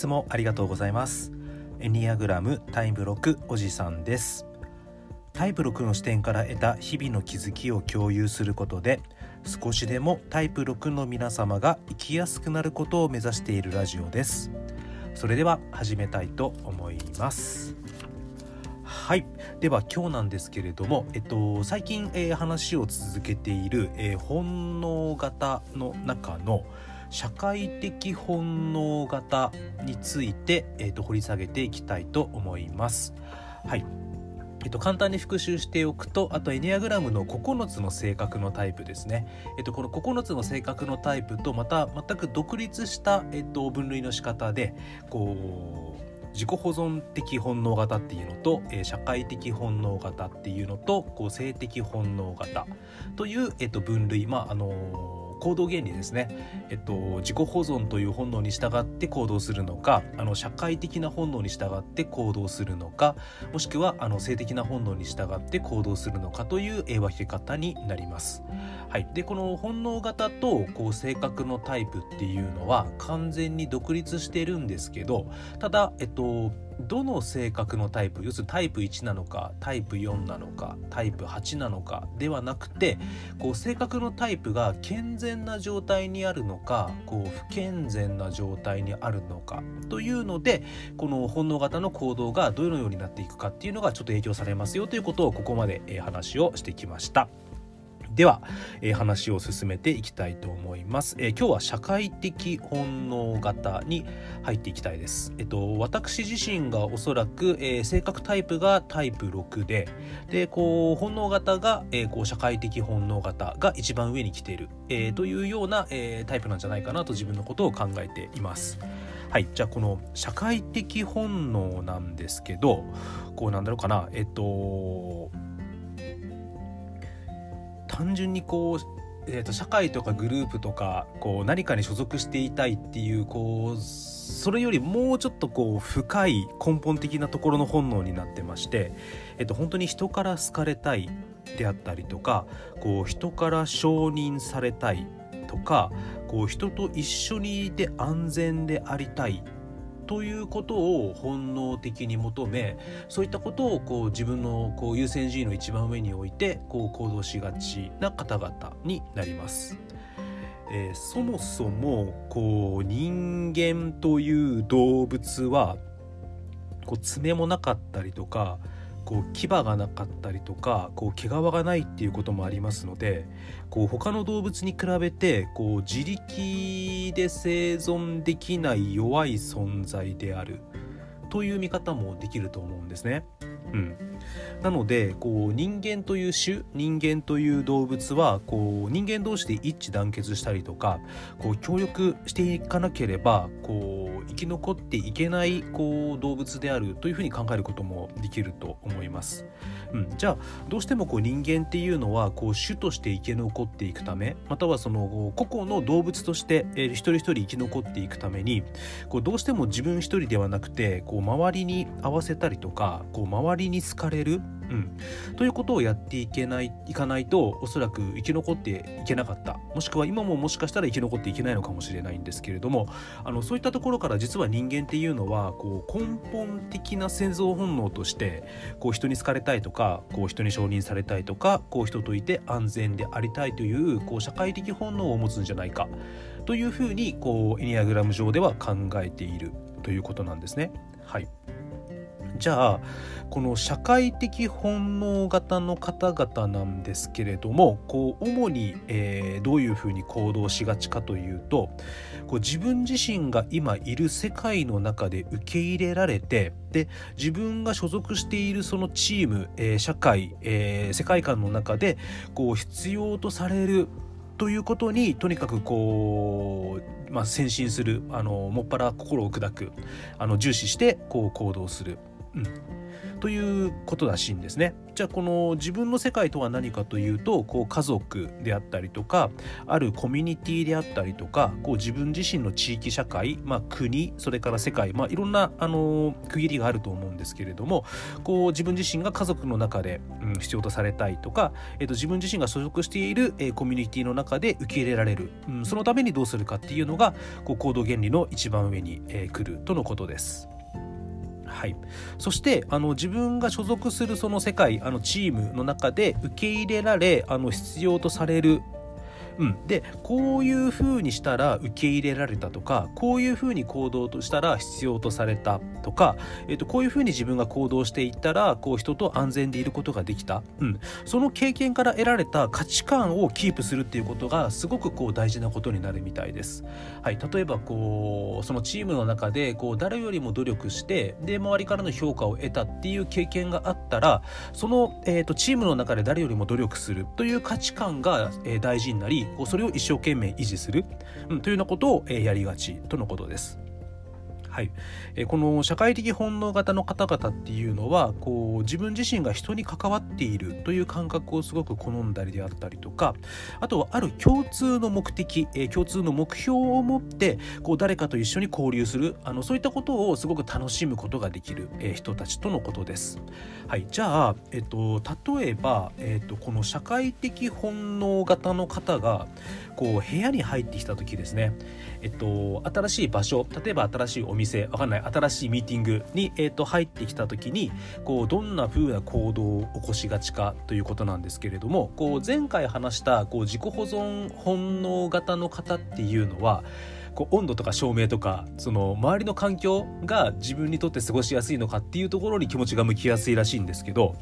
つもありがとうございます。エニアグラムタイプ6おじさんです。タイプ6の視点から得た日々の気づきを共有することで少しでもタイプ6の皆様が生きやすくなることを目指しているラジオです。それでは始めたいと思います。はい。では今日なんですけれども、えっと、最近、えー、話を続けている、えー、本能型の中の社会的本能型について、えっと、掘り下げていきたいと思います。はい。えっと、簡単に復習しておくとあとエニアグラムの9つの性格のタイプですね、えっと、この9つの性格のタイプとまた全く独立した、えっと、分類の仕方でこう自己保存的本能型っていうのと、えー、社会的本能型っていうのとこう性的本能型という、えっと、分類。まああのー行動原理ですね、えっと、自己保存という本能に従って行動するのかあの社会的な本能に従って行動するのかもしくはあの性的な本能に従って行動するのかという分け方になります。はい、でこの本能型とこう性格のタイプっていうのは完全に独立してるんですけどただ、えっと、どの性格のタイプ要するにタイプ1なのかタイプ4なのかタイプ8なのかではなくてこう性格のタイプが健全な状態にあるのかこう不健全な状態にあるのかというのでこの本能型の行動がどのようになっていくかっていうのがちょっと影響されますよということをここまで話をしてきました。では、えー、話を進めていきたいと思います、えー、今日は社会的本能型に入っていきたいです。えっと私自身がおそらく、えー、性格タイプがタイプ6で、でこう本能型が、え、こう社会的本能型が一番上に来ている、え、というような、え、タイプなんじゃないかなと自分のことを考えています。はい、じゃあこの社会的本能なんですけど、こうなんだろうかな、えっと単純にこうえーと、社会とかグループとかこう何かに所属していたいっていうこうそれよりもうちょっとこう深い根本的なところの本能になってまして、えーと、本当に人から好かれたいであったりとかこう人から承認されたいとかこう人と一緒にいて安全でありたいということを本能的に求めそういったことをこう自分のこう優先順位の一番上に置いてこう行動しがちな方々になります。えー、そもそもこう人間という動物はこう爪もなかったりとかこう牙がなかったりとかこう毛皮がないっていうこともありますのでこう他の動物に比べてこう自力で生存できない弱い存在であるという見方もできると思うんですね。うん、なのでこう人間という種人間という動物はこう人間同士で一致団結したりとかこう協力していかなければこう生き残っていけないこう動物であるというふうに考えることもできると思います。うん、じゃあどうしてもこう人間っていうのはこう種として生き残っていくためまたはその個々の動物として、えー、一人一人生き残っていくためにこうどうしても自分一人ではなくてこう周りに合わせたりとかこう周りに好かれる？うん、ということをやっていけないいかないとおそらく生き残っていけなかった。もしくは今ももしかしたら生き残っていけないのかもしれないんですけれどもあのそういったところから実は人間っていうのはこう根本的な生存本能としてこう人に好かれたいとかこう人に承認されたいとかこう人といて安全でありたいというこう社会的本能を持つんじゃないか。というふうにこうエニアグラム上では考えているということなんですね。はいじゃあこの社会的本能型の方々なんですけれどもこう主に、えー、どういうふうに行動しがちかというとこう自分自身が今いる世界の中で受け入れられてで自分が所属しているそのチーム、えー、社会、えー、世界観の中でこう必要とされるということにとにかくこう、まあ、先進するあのもっぱら心を砕くあの重視してこう行動する。うんということらしいんですね。じゃあこの自分の世界とは何かというとこう家族であったりとかあるコミュニティであったりとかこう自分自身の地域社会、まあ、国それから世界、まあ、いろんなあの区切りがあると思うんですけれどもこう自分自身が家族の中で、うん、必要とされたいとか、えー、と自分自身が所属している、えー、コミュニティの中で受け入れられる、うん、そのためにどうするかっていうのがこう行動原理の一番上に、えー、来るとのことです。はい、そしてあの自分が所属するその世界あのチームの中で受け入れられあの必要とされるうん、でこういうふうにしたら受け入れられたとかこういうふうに行動としたら必要とされたとか、えー、とこういうふうに自分が行動していったらこう人と安全でいることができた、うん、その経験から得られた価値観をキープするっていうことがすごくこう大事なことになるみたいです。はい、例えばこうそのチームの中でこう誰よりも努力してで周りからの評価を得たっていう経験があったらその、えー、とチームの中で誰よりも努力するという価値観が、えー、大事になりこうそれを一生懸命維持する、うん、というようなことを、えー、やりがちとのことです。はい、えこの社会的本能型の方々っていうのはこう自分自身が人に関わっているという感覚をすごく好んだりであったりとかあとはある共通の目的、え共通の目標を持ってこう誰かと一緒に交流するあのそういったことをすごく楽しむことができる、え人たちとのことです。はい、じゃあ、えっと、例えば、えっと、この社会的本能型の方がこう部屋に入ってきた時ですね、えっと、新しい場所例えば新しいお店わかんない新しいミーティングに、えっと、入ってきた時にこうどんな風な行動を起こしがちかということなんですけれどもこう前回話したこう自己保存本能型の方っていうのはこう温度とか照明とかその周りの環境が自分にとって過ごしやすいのかっていうところに気持ちが向きやすいらしいんですけど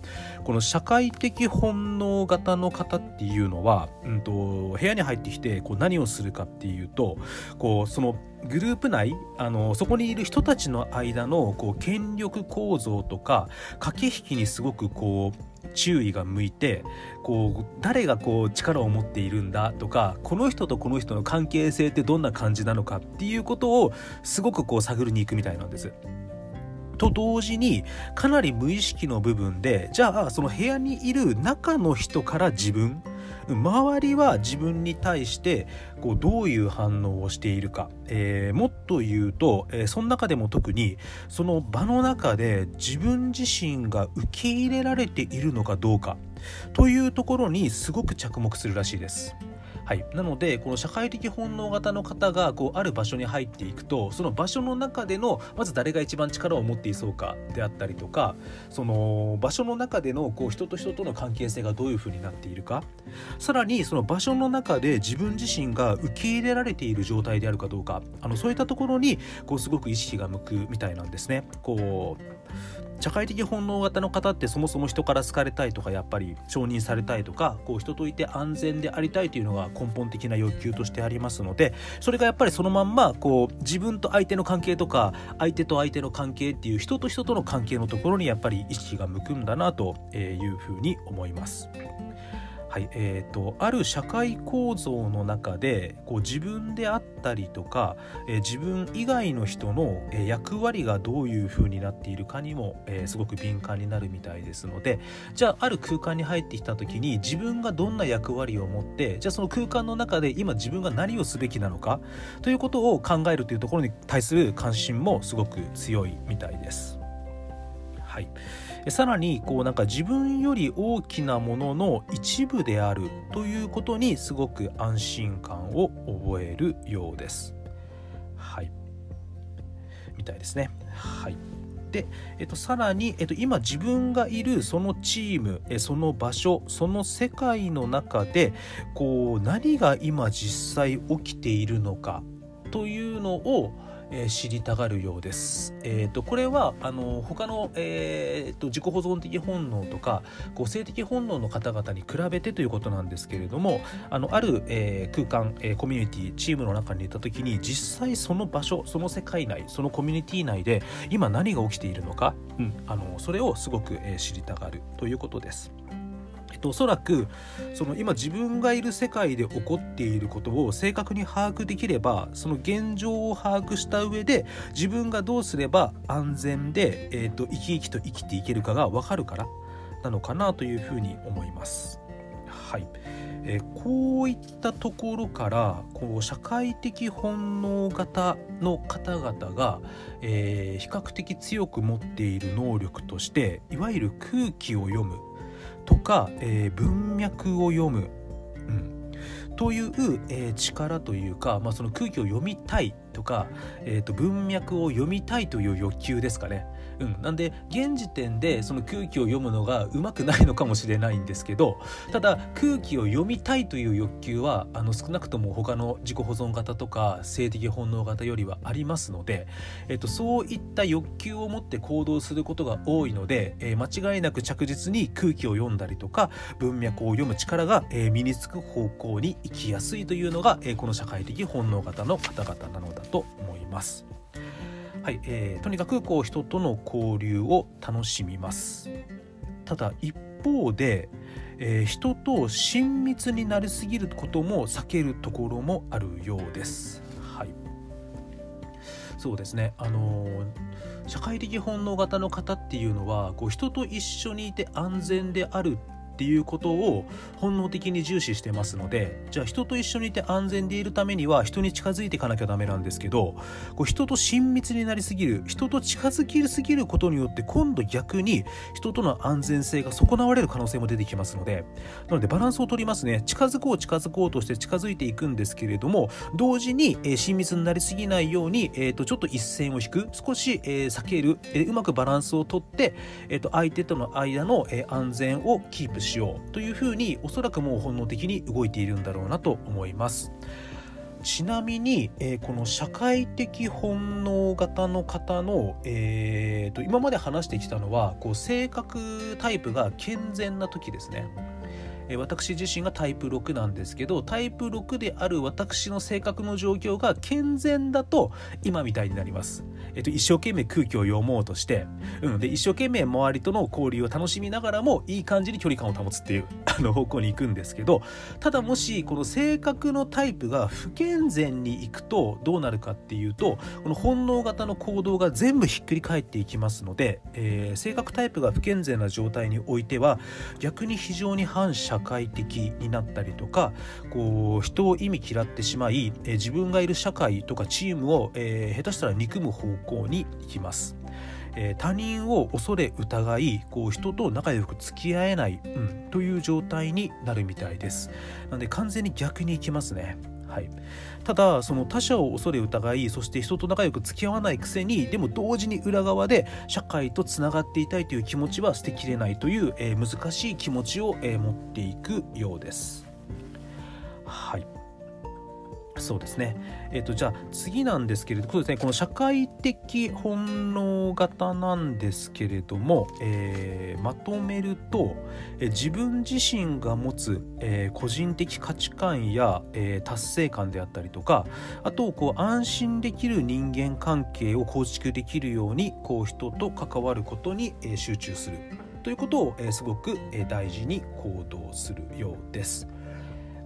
この社会的本能型の方っていうのは、うんと、部屋に入ってきてこう何をするかっていうとこうそのグループ内あのそこにいる人たちの間のこう権力構造とか駆け引きにすごくこう注意が向いてこう誰がこう力を持っているんだとかこの人とこの人の関係性ってどんな感じなのかっていうことをすごくこう探りに行くみたいなんです。と同時にかなり無意識の部分でじゃあその部屋にいる中の人から自分周りは自分に対してこうどういう反応をしているか、えー、もっと言うと、えー、その中でも特にその場の中で自分自身が受け入れられているのかどうかというところにすごく着目するらしいです。はい、なのでこの社会的本能型の方がこうある場所に入っていくとその場所の中でのまず誰が一番力を持っていそうかであったりとかその場所の中でのこう人と人との関係性がどういうふうになっているか。さらにその場所の中で自分自身が受け入れられている状態であるかどうか。あのそういったところにこうすごく意識が向くみたいなんですね。こう社会的本能型の方ってそもそも人から好かれたいとかやっぱり承認されたいとかこう人といて安全でありたいというのが根本的な欲求としてありますのでそれがやっぱりそのまんまこう自分と相手の関係とか相手と相手の関係っていう人と人との関係のところにやっぱり意識が向くんだなというふうに思います。はいえーと、ある社会構造の中でこう自分であったりとか、えー、自分以外の人の、えー、役割がどういう風になっているかにも、えー、すごく敏感になるみたいですのでじゃあある空間に入ってきた時に自分がどんな役割を持ってじゃあその空間の中で今自分が何をすべきなのかということを考えるというところに対する関心もすごく強いみたいです。はいさらにこうなんか自分より大きなものの一部であるということにすごく安心感を覚えるようです。はいみたいですね。はいで、えっと、さらに、えっと、今自分がいるそのチームえその場所その世界の中でこう何が今実際起きているのかというのをえー、知りたがるようです。えーと、これはあの他の、えーと、自己保存的本能とか個性的本能の方々に比べてということなんですけれどもあのある、えー、空間、えー、コミュニティチームの中にいた時に実際その場所その世界内そのコミュニティ内で今何が起きているのか、うん、あのそれをすごく、えー、知りたがるということです。とおそらくその今自分がいる世界で起こっていることを正確に把握できればその現状を把握した上で自分がどうすれば安全で、えーと、生き生きと生きていけるかが分かるからなのかなというふうに思います。はいえー、こういったところからこう社会的本能型の方々が、えー、比較的強く持っている能力としていわゆる空気を読むとか、えー、文脈を読む、うん、という、えー、力というか、まあ、その空気を読みたいとか、えー、と文脈を読みたいという欲求ですかね。うん、なんで現時点でその空気を読むのがうまくないのかもしれないんですけどただ空気を読みたいという欲求はあの少なくとも他の自己保存型とか性的本能型よりはありますので、えっと、そういった欲求を持って行動することが多いので、えー、間違いなく着実に空気を読んだりとか文脈を読む力が、えー、身につく方向に行きやすいというのが、えー、この社会的本能型の方々なのだと思います。はいえー、とにかくこう人との交流を楽しみます。ただ一方で、えー、人と親密になりすぎることも避けるところもあるようです。はい。そうですね。あのー、社会的本能型の方っていうのはこう人と一緒にいて安全であるっていうことを本能的に重視してますのでじゃあ人と一緒にいて安全でいるためには人に近づいていかなきゃダメなんですけどこう人と親密になりすぎる人と近づきすぎることによって今度逆に人との安全性が損なわれる可能性も出てきますのでなのでバランスを取りますね。近づこう近づこうとして近づいていくんですけれども同時に、親密になりすぎないように、えと、ちょっと一線を引く。少し、避ける、うまくバランスをとって、えと、相手との間の、安全をキープししようというふうにおそらくもう本能的に動いているんだろうなと思います。ちなみに、えー、この社会的本能型の方の、えーと、今まで話してきたのはこう性格タイプが健全な時ですね。え私自身がタイプ6なんですけどタイプ6である私の性格の状況が健全だと今みたいになります。えっと、一生懸命空気を読もうとして、うん、で一生懸命周りとの交流を楽しみながらもいい感じに距離感を保つっていう あの方向に行くんですけどただもしこの性格のタイプが不健全にいくとどうなるかっていうとこの本能型の行動が全部ひっくり返っていきますので、えー、性格タイプが不健全な状態においては逆に非常に反社会的になったりとかこう人を意味嫌ってしまい、え、自分がいる社会とかチームを、えー、下手したら憎む方向に行きます。え、他人を恐れ疑いこう人と仲良く付き合えない、うん、という状態になるみたいですなので完全に逆に行きますねはい、ただその他者を恐れ疑いそして人と仲良く付き合わないくせにでも同時に裏側で社会とつながっていたいという気持ちは捨てきれないという、えー、難しい気持ちを、えー、持っていくようです。はいそうですね。えっ、ー、と、じゃあ次なんですけれど、そうですね、この社会的本能型なんですけれども、えー、まとめると、えー、自分自身が持つ、え個人的価値観や、え達成感であったりとか、あと、こう、安心できる人間関係を構築できるように、こう、人と関わることに、え集中するということを、えすごく、え大事に行動するようです。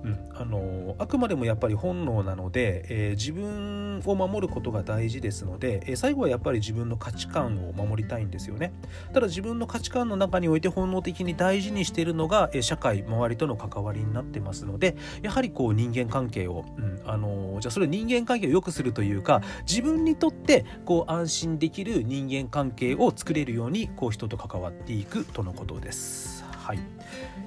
うん、あのあくまでもやっぱり本能なので、えー、自分を守ることが大事ですので、えー、最後はやっぱり自分の価値観を守りたいんですよね。ただ自分の価値観の中において本能的に大事にしているのが、えー、社会周りとの関わりになってますのでやはりこう人間関係を、うん、あのじゃあそれ人間関係を良くするというか自分にとってこう安心できる人間関係を作れるようにこう人と関わっていくとのことです。はい。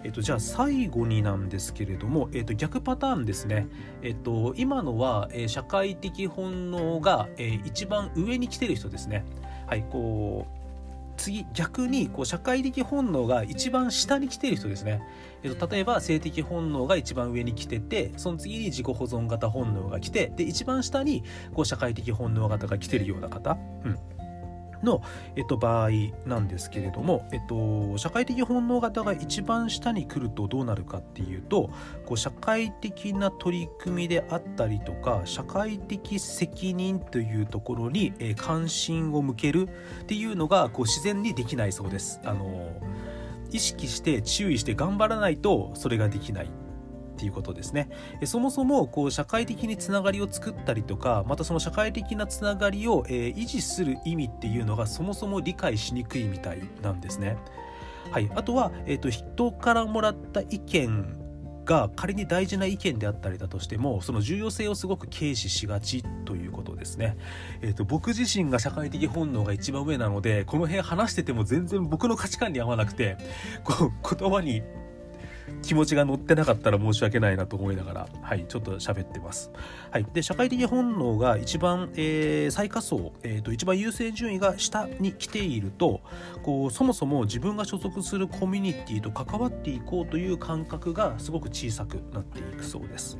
えっと、じゃあ最後になんですけれども、えっと、逆パターンですね、えっと、今のは、えー、社会的本能が、えー、一番上に来てる人ですね。はい、こう次逆にこう社会的本能が一番下に来てる人ですね、えっと、例えば性的本能が一番上に来ててその次に自己保存型本能が来てで一番下にこう社会的本能型が来てるような方、うん、の、えっと、場合なんですけれども、えっと、社会的本能型が一番下に来るとどうなるかっていうとこう社会的な取り組みであったりとか社会的責任というところに、え関心を向けるっていうのがこう自然にできないそうです。あの意識して注意して頑張らないとそれができないっていうことですね。そもそもこう社会的につながりを作ったりとかまたその社会的なつながりを、えー、維持する意味っていうのがそもそも理解しにくいみたいなんですね。はい、あとは、えーと、人からもらった意見が仮に大事な意見であったりだとしてもその重要性をすごく軽視しがちということですね、えーと僕自身が社会的本能が一番上なのでこの辺話してても全然僕の価値観に合わなくてこう言葉に気持ちが乗ってなかったら申し訳ないなと思いながら、はい、ちょっと喋ってます。はい、で社会的本能が一番、えー、最下層、えーと、一番優先順位が下に来ているとこうそもそも自分が所属するコミュニティと関わっていこうという感覚がすごく小さくなっていくそうです。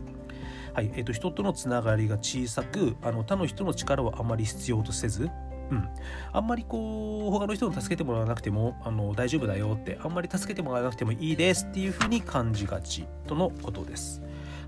はいえーと人とのつながりが小さくあの他の人の力をあまり必要とせずうん、あんまりこう他の人に助けてもらわなくてもあの大丈夫だよってあんまり助けてもらわなくてもいいですっていうふうに感じがちとのことです。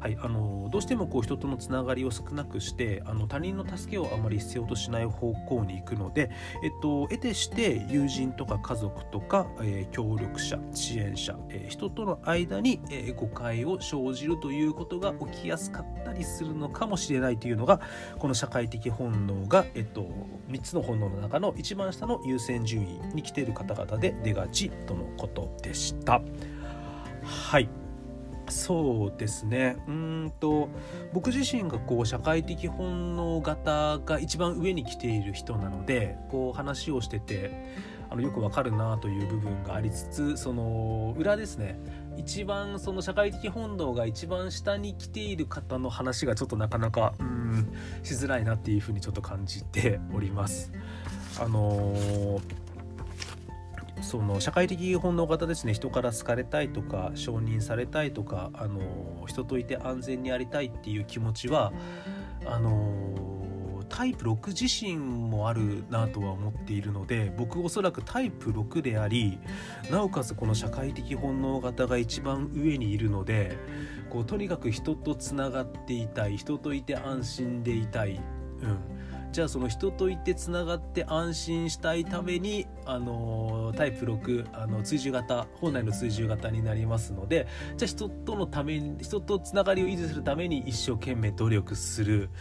はい、あのどうしてもこう人とのつながりを少なくしてあの他人の助けをあまり必要としない方向に行くので、えっと、得てして友人とか家族とか、えー、協力者支援者、えー、人との間に、えー、誤解を生じるということが起きやすかったりするのかもしれないというのがこの社会的本能が、えっと、3つの本能の中の一番下の優先順位に来ている方々で出がちとのことでした。はいそうですねうんと僕自身がこう社会的本能型が一番上に来ている人なのでこう話をしててあのよくわかるなという部分がありつつその裏ですね一番その社会的本能が一番下に来ている方の話がちょっとなかなかうんしづらいなっていうふうにちょっと感じております。あのーその社会的本能型ですね。人から好かれたいとか承認されたいとかあの人といて安全にありたいっていう気持ちはあのタイプ6自身もあるなとは思っているので僕おそらくタイプ6でありなおかつこの社会的本能型が一番上にいるのでこうとにかく人とつながっていたい人といて安心でいたい、うん、じゃあその人といてつながって安心したいためにあのタイプ6あの追従型本来の追従型になりますのでじゃあ人とのために人とつながりを維持するために一生懸命努力する。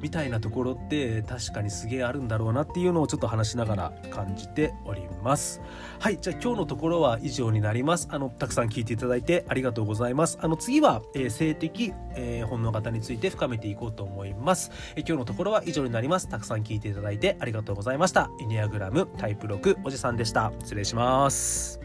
みたいなところって確かにすげえあるんだろうなっていうのをちょっと話しながら感じております。はいじゃあ今日のところは以上になります。あのたくさん聞いていただいてありがとうございます。あの次は、えー、性的、えー、本能型について深めていこうと思います、えー、今日のところは以上になります。たくさん聞いていただいてありがとうございました。エニアグラムタイプ6おじさんでした。失礼します。